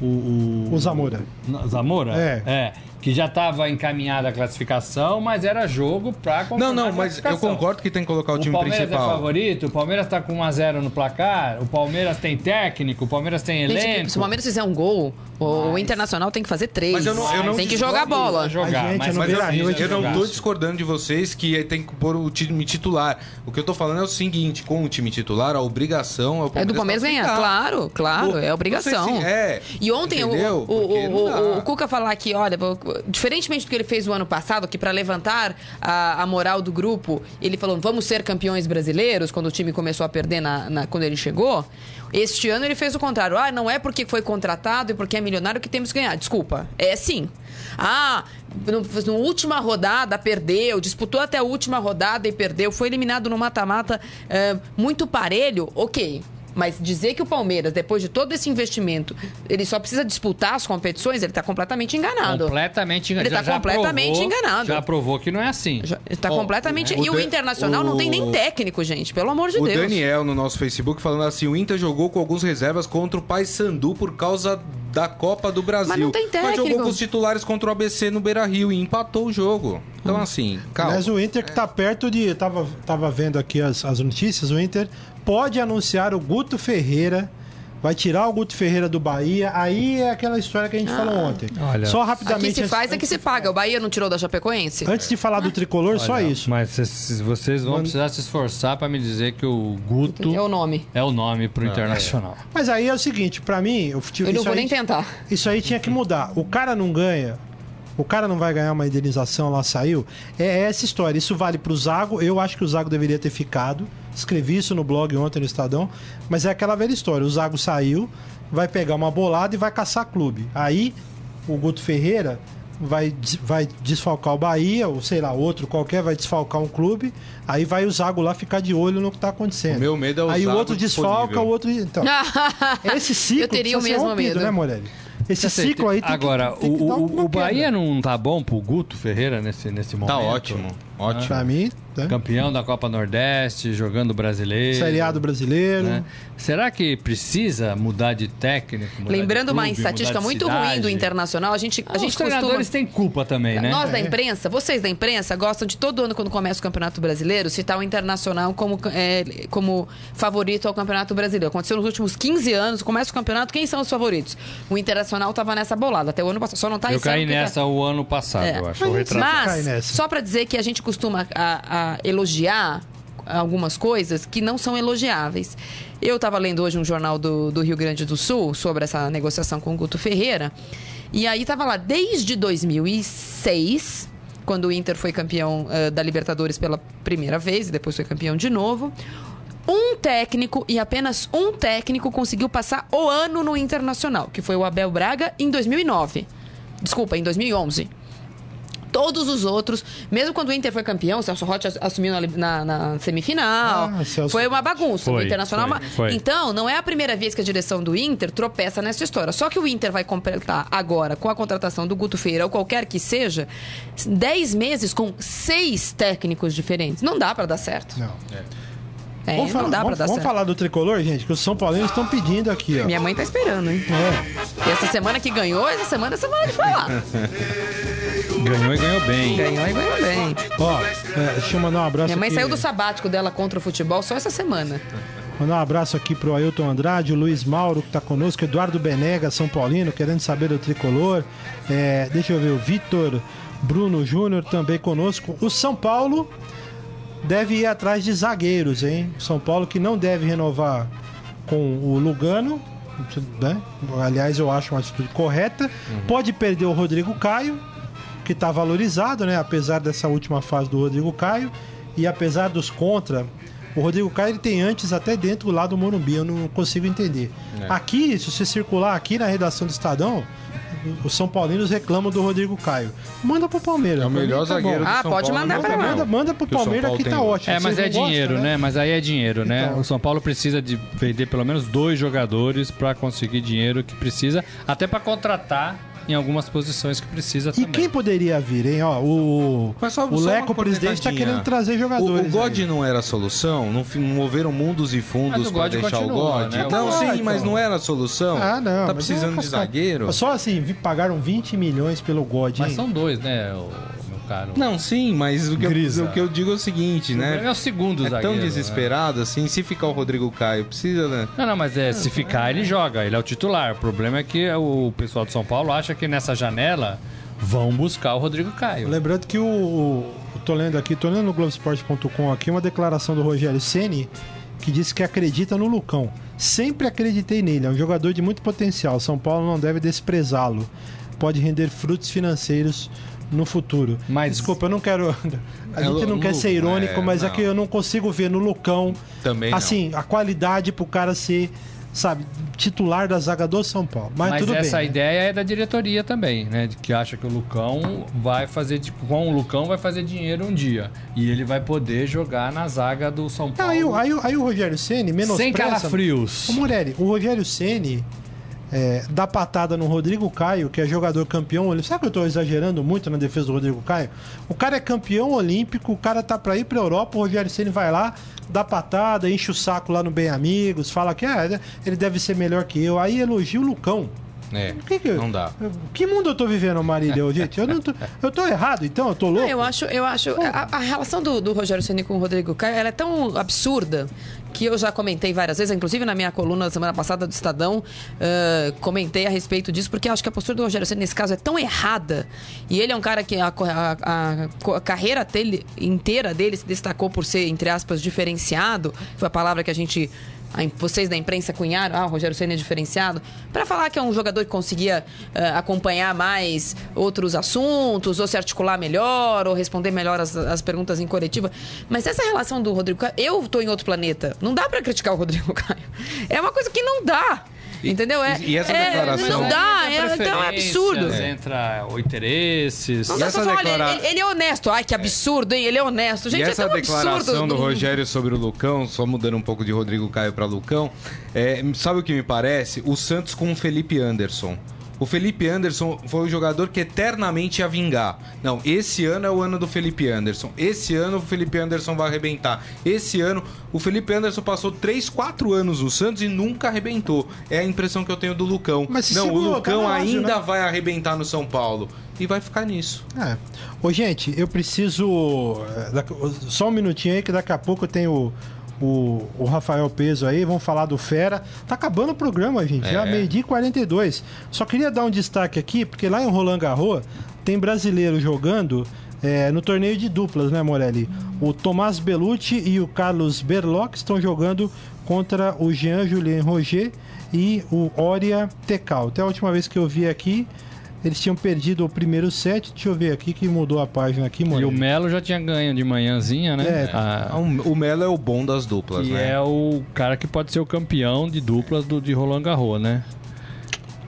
o. O, o Zamora. Zamora? É. É que já estava encaminhada a classificação, mas era jogo para Não, não, mas eu concordo que tem que colocar o, o time Palmeiras principal. O Palmeiras é favorito, o Palmeiras está com 1 a 0 no placar, o Palmeiras tem técnico, o Palmeiras tem elenco. Gente, se o Palmeiras fizer um gol, o mas... Internacional tem que fazer três. Mas eu não, eu não tem que jogar bola. Jogar, gente, mas, mas eu, eu, eu não estou discordando de vocês que tem que pôr o time titular. O que eu estou falando é o seguinte, com o time titular, a obrigação é o Palmeiras É do Palmeiras ganhar, claro, claro, o, é obrigação. Se é, e ontem o, o, o, Cuca falar aqui, olha, diferentemente do que ele fez o ano passado, que para levantar a, a, moral do grupo, ele falou: vamos ser campeões brasileiros, quando o time começou a perder na, na, quando ele chegou. Este ano ele fez o contrário. Ah, não é porque foi contratado e porque é milionário que temos que ganhar. Desculpa. É sim. Ah, no, no, última rodada perdeu, disputou até a última rodada e perdeu, foi eliminado no mata-mata é, muito parelho. Ok, mas dizer que o Palmeiras, depois de todo esse investimento, ele só precisa disputar as competições, ele está completamente enganado. Completamente enganado. Ele está completamente provou, enganado. Já provou que não é assim. Está oh, completamente. O e o Internacional o... não tem nem técnico, gente, pelo amor de o Deus. O Daniel, no nosso Facebook, falando assim: o Inter jogou com alguns reservas contra o Paysandu por causa da Copa do Brasil. Mas não tem técnico. Mas jogou com os titulares contra o ABC no Beira Rio e empatou o jogo. Então, assim, calma. Mas o Inter que está perto de. Tava, tava vendo aqui as, as notícias, o Inter pode anunciar o Guto Ferreira vai tirar o Guto Ferreira do Bahia. Aí é aquela história que a gente ah, falou ontem. Olha, só rapidamente. Aqui se faz, é que se paga. O Bahia não tirou da Chapecoense? Antes de falar do tricolor, olha, só isso. Mas vocês vão precisar se esforçar para me dizer que o Guto. É o nome. É o nome pro ah, Internacional. É. Mas aí é o seguinte, para mim. Eu, eu não vou aí, nem tentar. Isso aí tinha que mudar. O cara não ganha o cara não vai ganhar uma indenização, lá saiu. É essa história. Isso vale para o Zago. Eu acho que o Zago deveria ter ficado. Escrevi isso no blog ontem no Estadão. Mas é aquela velha história. O Zago saiu, vai pegar uma bolada e vai caçar clube. Aí o Guto Ferreira vai, vai desfalcar o Bahia, ou sei lá, outro qualquer vai desfalcar um clube, aí vai o Zago lá ficar de olho no que está acontecendo. O meu medo é o Aí Zago o outro desfalca, o outro. Então, esse ciclo Eu teria o mesmo rompido, medo. né, Morelli? Esse ciclo aí tem Agora, que, tem o, o, o Bahia não tá bom pro Guto Ferreira nesse, nesse tá momento? Tá ótimo. Ótimo. Pra mim, né? Campeão da Copa Nordeste, jogando brasileiro. Seriado brasileiro. Né? Será que precisa mudar de técnico? Lembrando de clube, uma estatística muito ruim do Internacional, a gente, a ah, gente Os treinadores têm culpa também, né? Nós da é. imprensa, vocês da imprensa, gostam de todo ano, quando começa o Campeonato Brasileiro, citar o Internacional como, é, como favorito ao Campeonato Brasileiro. Aconteceu nos últimos 15 anos, começa o campeonato, quem são os favoritos? O Internacional estava nessa bolada, até o ano passado, só não está Eu caí nessa tá... o ano passado, é. eu acho. Mas, mas só para dizer que a gente costuma a, a elogiar algumas coisas que não são elogiáveis. Eu estava lendo hoje um jornal do, do Rio Grande do Sul sobre essa negociação com o Guto Ferreira. E aí estava lá, desde 2006, quando o Inter foi campeão uh, da Libertadores pela primeira vez, e depois foi campeão de novo. Um técnico, e apenas um técnico, conseguiu passar o ano no Internacional, que foi o Abel Braga em 2009. Desculpa, em 2011 todos os outros, mesmo quando o Inter foi campeão, o Celso Rotti assumiu na, na, na semifinal. Ah, Celso... Foi uma bagunça. Foi, o Internacional. Foi, foi. Então, não é a primeira vez que a direção do Inter tropeça nessa história. Só que o Inter vai completar agora, com a contratação do Guto Feira ou qualquer que seja, 10 meses com seis técnicos diferentes. Não dá para dar certo. Não. É. É, vamos falar, vamos, vamos falar, do tricolor, gente, que os São Paulinos estão pedindo aqui, ó. Minha mãe tá esperando, hein? É. E essa semana que ganhou, essa semana é semana de falar. ganhou e ganhou bem. Ganhou e ganhou bem. Ó, é, deixa eu mandar um abraço Minha mãe aqui. saiu do sabático dela contra o futebol só essa semana. Mandar um abraço aqui pro Ailton Andrade, o Luiz Mauro que tá conosco, Eduardo Benega, São Paulino, querendo saber do tricolor. É, deixa eu ver, o Vitor Bruno Júnior também conosco. O São Paulo deve ir atrás de zagueiros, hein? São Paulo que não deve renovar com o Lugano, né? Aliás, eu acho uma atitude correta. Uhum. Pode perder o Rodrigo Caio, que está valorizado, né? Apesar dessa última fase do Rodrigo Caio e apesar dos contra, o Rodrigo Caio ele tem antes até dentro lá do Morumbi, eu não consigo entender. É. Aqui, se você circular aqui na redação do Estadão, os São Paulinos reclamam do Rodrigo Caio. Manda pro Palmeiras. É o melhor tá zagueiro do Ah, São pode Paulo, mandar pra manda, manda pro Palmeiras que tá ótimo. É, mas é dinheiro, né? né? Mas aí é dinheiro, né? Então. O São Paulo precisa de vender pelo menos dois jogadores para conseguir dinheiro que precisa, até para contratar em algumas posições que precisa também. E quem poderia vir, hein? Ó, o, só, o Leco, presidente, está querendo trazer jogadores. O, o God aí. não era a solução? Não moveram mundos e fundos para deixar continua, o God? Né? Não, sim, então. mas não era a solução. Ah, não. Tá precisando de zagueiro. Só assim, pagaram 20 milhões pelo God. Mas são dois, né? O caro. Não, sim, mas o que, eu, o que eu digo é o seguinte, o né? É o segundo é zagueiro. tão né? desesperado né? assim, se ficar o Rodrigo Caio, precisa, né? Não, não, mas é, se ficar, ele joga, ele é o titular. O problema é que o pessoal de São Paulo acha que nessa janela vão buscar o Rodrigo Caio. Lembrando que o. Tô lendo aqui, tô lendo no Globoesporte.com aqui uma declaração do Rogério Ceni que disse que acredita no Lucão. Sempre acreditei nele, é um jogador de muito potencial. São Paulo não deve desprezá-lo. Pode render frutos financeiros no futuro. Mas... Desculpa, eu não quero. A é, gente não quer ser irônico, é, mas não. é que eu não consigo ver no Lucão. Também. Assim, não. a qualidade pro cara ser sabe, titular da zaga do São Paulo. Mas, Mas tudo essa bem, né? ideia é da diretoria também, né? De que acha que o Lucão vai fazer, tipo, com o Lucão vai fazer dinheiro um dia. E ele vai poder jogar na zaga do São Paulo. Aí, aí, aí o Rogério Ceni menospreza... Sem calafrios. O Murelli, o Rogério Ceni é, dá patada no Rodrigo Caio, que é jogador campeão olímpico. Sabe que eu estou exagerando muito na defesa do Rodrigo Caio? O cara é campeão olímpico, o cara tá para ir para Europa, o Rogério Ceni vai lá, dá patada, enche o saco lá no Bem Amigos, fala que ah, ele deve ser melhor que eu. Aí elogia o Lucão. É, que que, não dá. Que mundo eu tô vivendo, Marília, gente? Eu, não tô, eu tô errado, então? Eu tô louco? Não, eu acho, eu acho a, a, relação do, do Rogério Ceni com o Rodrigo Caio, ela é tão absurda que eu já comentei várias vezes, inclusive na minha coluna da semana passada do Estadão, uh, comentei a respeito disso, porque acho que a postura do Rogério Ceni nesse caso é tão errada. E ele é um cara que a, a, a, carreira dele, inteira dele se destacou por ser, entre aspas, diferenciado. Foi a palavra que a gente vocês da imprensa cunharam, ah, o Rogério Senna é diferenciado, para falar que é um jogador que conseguia uh, acompanhar mais outros assuntos, ou se articular melhor, ou responder melhor as, as perguntas em coletiva. Mas essa relação do Rodrigo Caio, eu tô em outro planeta. Não dá para criticar o Rodrigo Caio. É uma coisa que não dá. Entendeu? É, e essa é, declaração. Não dá, é, então é absurdo. É. Entra o interesses. Não, e essa declara... ele, ele, é honesto. Ai, que absurdo, hein? Ele é honesto. Gente, e essa é declaração do Rogério sobre o Lucão, só mudando um pouco de Rodrigo Caio para Lucão, é, sabe o que me parece? O Santos com o Felipe Anderson. O Felipe Anderson foi o jogador que eternamente ia vingar. Não, esse ano é o ano do Felipe Anderson. Esse ano o Felipe Anderson vai arrebentar. Esse ano, o Felipe Anderson passou 3, 4 anos no Santos e nunca arrebentou. É a impressão que eu tenho do Lucão. Mas Não, o tá Lucão tá ainda né? vai arrebentar no São Paulo. E vai ficar nisso. É. Ô, gente, eu preciso. Eh, só um minutinho aí, que daqui a pouco tem o o, o Rafael Peso aí, vamos falar do Fera. Tá acabando o programa, gente, é. já meio-dia e 42. Só queria dar um destaque aqui, porque lá em Roland Garros tem brasileiro jogando é, no torneio de duplas, né, Morelli? O Tomás Belucci e o Carlos Berloc estão jogando contra o Jean Julien Roger e o Oria Tecal. Até a última vez que eu vi aqui, eles tinham perdido o primeiro set. Deixa eu ver aqui que mudou a página aqui, mano. E o Melo já tinha ganho de manhãzinha, né? É. A... O Melo é o bom das duplas, que né? é o cara que pode ser o campeão de duplas do, de Roland Garros, né?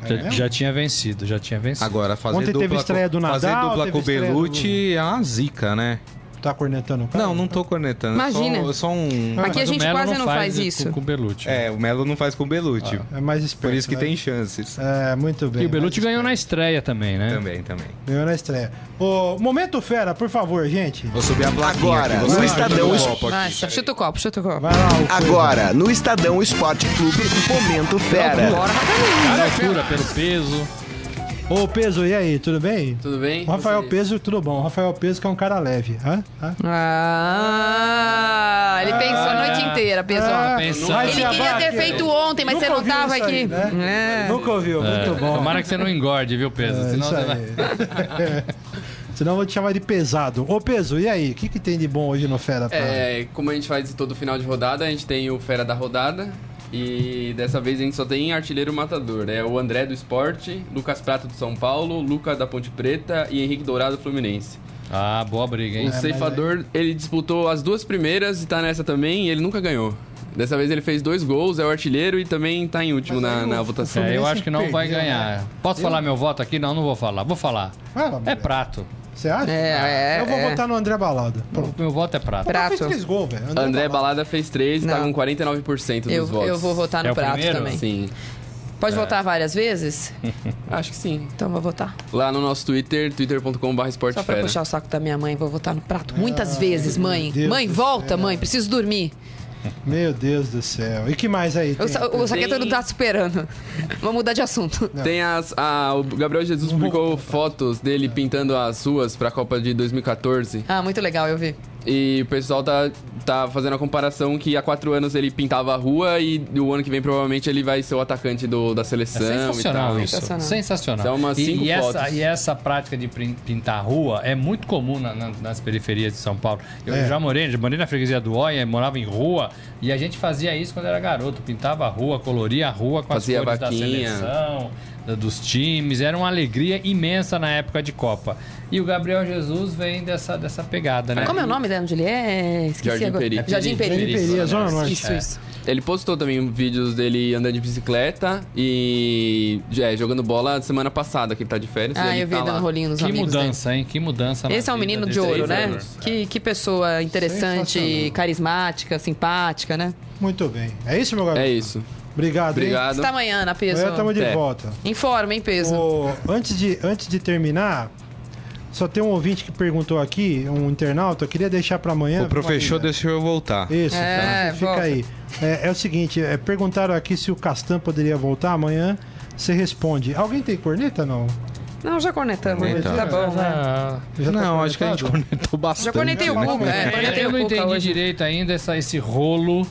É já, já, tinha vencido, já tinha vencido. Agora, fazer Ontem dupla, teve estreia do Nadal, fazer dupla com o Belucci do... é uma zica, né? Tá cornetando o cara? Não, não tô cornetando. Imagina. Só, só um... Aqui a gente quase não faz, faz isso. Com, com Belucci. É, o Melo não faz com o Belucci. Ah, é mais esperto, Por isso que né? tem chances. É, muito bem. E o Belucci ganhou na estreia também, né? Também, também. Ganhou na estreia. O Momento Fera, por favor, gente. Vou subir a plaquinha Agora, aqui. no Estadão... Vai, chuta o copo, chuta o copo. Vai lá, o Agora, no Estadão Esporte Clube, Momento Fera. Bora, Loucura pelo peso. Ô, Peso, e aí, tudo bem? Tudo bem? O Rafael Você... Peso, tudo bom. O Rafael Peso que é um cara leve. Hã? Hã? Ah, ele pensou ah, a noite inteira, Peso. Ah, ele queria ter feito ontem, mas você não tava aqui. Aí, né? é. Nunca ouviu, é. muito bom. Tomara que você não engorde, viu, Peso? É, Senão você vai... Senão eu vou te chamar de pesado. Ô, Peso, e aí? O que, que tem de bom hoje no Fera? Pra... É, como a gente faz todo final de rodada, a gente tem o Fera da Rodada, e dessa vez a gente só tem artilheiro matador. É o André do Esporte, Lucas Prato do São Paulo, Lucas da Ponte Preta e Henrique Dourado do Fluminense. Ah, boa briga, hein? O é, ceifador, mas... ele disputou as duas primeiras e tá nessa também e ele nunca ganhou. Dessa vez ele fez dois gols, é o artilheiro e também tá em último na, na votação. É, eu acho que não vai ganhar. Né? Posso eu... falar meu voto aqui? Não, não vou falar. Vou falar. Ah, é prato. Você acha? É, é, eu vou é. votar no André Balada. Pronto. Meu voto é prato. Prato. Fez três gols, velho. André, André Balada. Balada. fez três e tá com 49% dos eu, votos. Eu vou votar no é prato primeiro? também. Sim. Pode é. votar várias vezes? Acho que sim. Então vou votar. Lá no nosso Twitter, twitter.com.br Só pra puxar o saco da minha mãe, vou votar no prato. Muitas ah, vezes, mãe. Mãe, volta, céu. mãe, preciso dormir. Meu Deus do céu. E que mais aí? Tem? O, o Saqueta não tá esperando. Vamos mudar de assunto. Não. Tem as. A, o Gabriel Jesus publicou fotos dele pintando as ruas pra Copa de 2014. Ah, muito legal, eu vi. E o pessoal tá, tá fazendo a comparação que há quatro anos ele pintava a rua e o ano que vem provavelmente ele vai ser o atacante do, da seleção. É sensacional isso. Sensacional. sensacional. São umas cinco e, e fotos. Essa, e essa prática de pintar a rua é muito comum na, na, nas periferias de São Paulo. Eu é. já morei, já morei na freguesia do Oia, morava em rua e a gente fazia isso quando era garoto. Pintava a rua, coloria a rua com fazia as cores vaquinha. da seleção dos times, era uma alegria imensa na época de Copa. E o Gabriel Jesus vem dessa, dessa pegada, né? Como é o nome dele? Onde ele é? Esqueci Jardim agora. Peri. Jardim Peri. Jardim Peri, Zona Norte. Isso, isso. Ele postou também vídeos dele andando de bicicleta e é, jogando bola semana passada, que ele tá de férias. Ah, eu vi tá dando rolinho nos Que amigos mudança, dele. hein? Que mudança. Esse é um menino de ouro, né? Que, que pessoa interessante, carismática, simpática, né? Muito bem. É isso, meu garoto? É isso. Obrigado. Obrigado. Até amanhã, na peso. Amanhã estamos de é. volta. Informa, hein, peso. O, antes, de, antes de terminar, só tem um ouvinte que perguntou aqui, um internauta, eu queria deixar para amanhã. O professor deixou eu voltar. Isso, é, então, fica aí. É, é, o seguinte, é, perguntaram aqui se o Castan poderia voltar amanhã. Você responde. Alguém tem corneta não? Não, já cornetamos. Então. Tá bom, né? Já tá não, acho que a gente cornetou bastante. Já cornetei o Cuca. É, eu não entendi direito ainda essa, esse rolo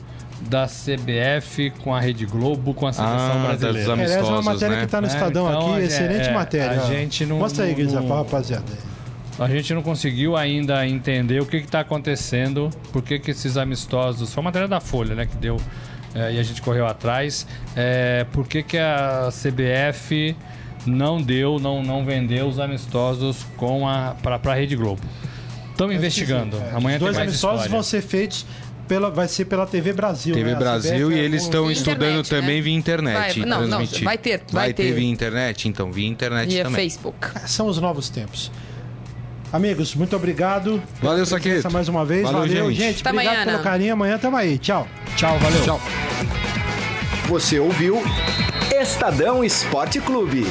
da CBF com a Rede Globo, com a seleção ah, brasileira. Aliás, é uma matéria né? que está no é, Estadão então, aqui, excelente é, matéria. A gente não, Mostra aí, Guilherme, rapaziada. A gente não conseguiu ainda entender o que está acontecendo, por que, que esses amistosos. Foi uma matéria da Folha, né, que deu. É, e a gente correu atrás. É, por que, que a CBF não deu, não, não vendeu os amistosos com a para a Rede Globo? Estamos investigando. É, Amanhã Dois amistosos história. vão ser feitos pela, vai ser pela TV Brasil. TV né? Brasil e eles estão estudando internet, também né? via internet. Vai, não, não, vai ter. Vai, vai ter. ter via internet, então, via internet via também. Facebook. É, são os novos tempos. Amigos, muito obrigado. Valeu, Saqueto. mais uma vez. Valeu, valeu gente. gente. obrigado amanhã, pelo carinho. Amanhã tamo aí. Tchau. Tchau, valeu. Tchau. Você ouviu Estadão Esporte Clube.